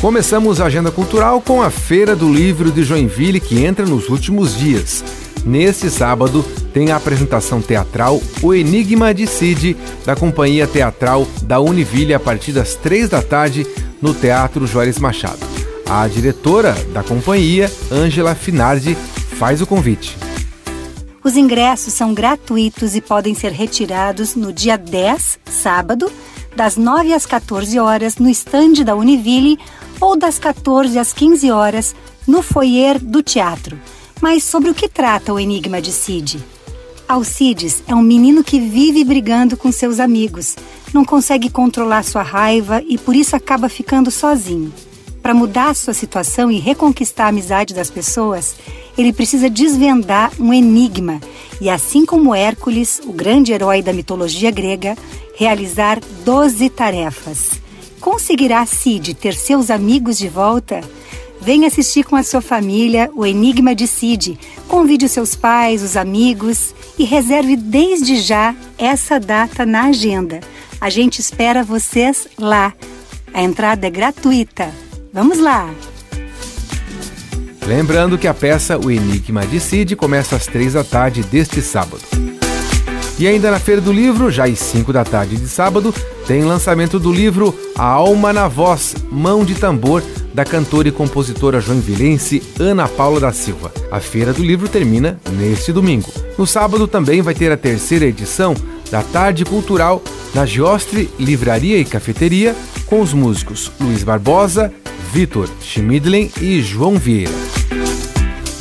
Começamos a agenda cultural com a Feira do Livro de Joinville, que entra nos últimos dias. Neste sábado, tem a apresentação teatral O Enigma de Cid, da Companhia Teatral da Univille, a partir das três da tarde, no Teatro Juarez Machado. A diretora da companhia, Ângela Finardi, faz o convite. Os ingressos são gratuitos e podem ser retirados no dia 10, sábado, das 9 às 14 horas, no estande da Univille, ou das 14 às 15 horas, no foyer do teatro. Mas sobre o que trata o Enigma de Cid? Alcides é um menino que vive brigando com seus amigos, não consegue controlar sua raiva e por isso acaba ficando sozinho. Para mudar sua situação e reconquistar a amizade das pessoas, ele precisa desvendar um enigma e, assim como Hércules, o grande herói da mitologia grega, realizar 12 tarefas. Conseguirá Cid ter seus amigos de volta? Venha assistir com a sua família o Enigma de Cid. Convide os seus pais, os amigos e reserve desde já essa data na agenda. A gente espera vocês lá. A entrada é gratuita. Vamos lá! Lembrando que a peça O Enigma de Cid começa às três da tarde deste sábado. E ainda na Feira do Livro, já às 5 da tarde de sábado, tem lançamento do livro A Alma na Voz, Mão de Tambor, da cantora e compositora joinvilense Ana Paula da Silva. A Feira do Livro termina neste domingo. No sábado também vai ter a terceira edição da Tarde Cultural na Giostre Livraria e Cafeteria, com os músicos Luiz Barbosa, Vitor Schmidlen e João Vieira.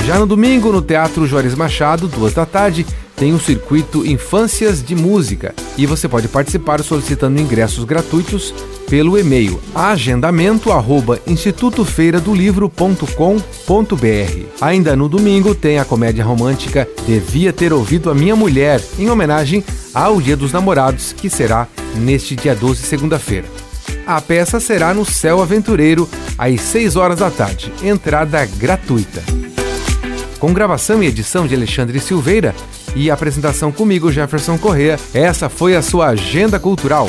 Já no domingo, no Teatro Juarez Machado, duas da tarde, tem o circuito Infâncias de Música e você pode participar solicitando ingressos gratuitos pelo e-mail agendamento@institutofeiradolivro.com.br. Ainda no domingo tem a comédia romântica Devia ter ouvido a minha mulher, em homenagem ao Dia dos Namorados, que será neste dia 12, segunda-feira. A peça será no Céu Aventureiro às 6 horas da tarde. Entrada gratuita. Com gravação e edição de Alexandre Silveira e apresentação comigo, Jefferson Correa, essa foi a sua Agenda Cultural.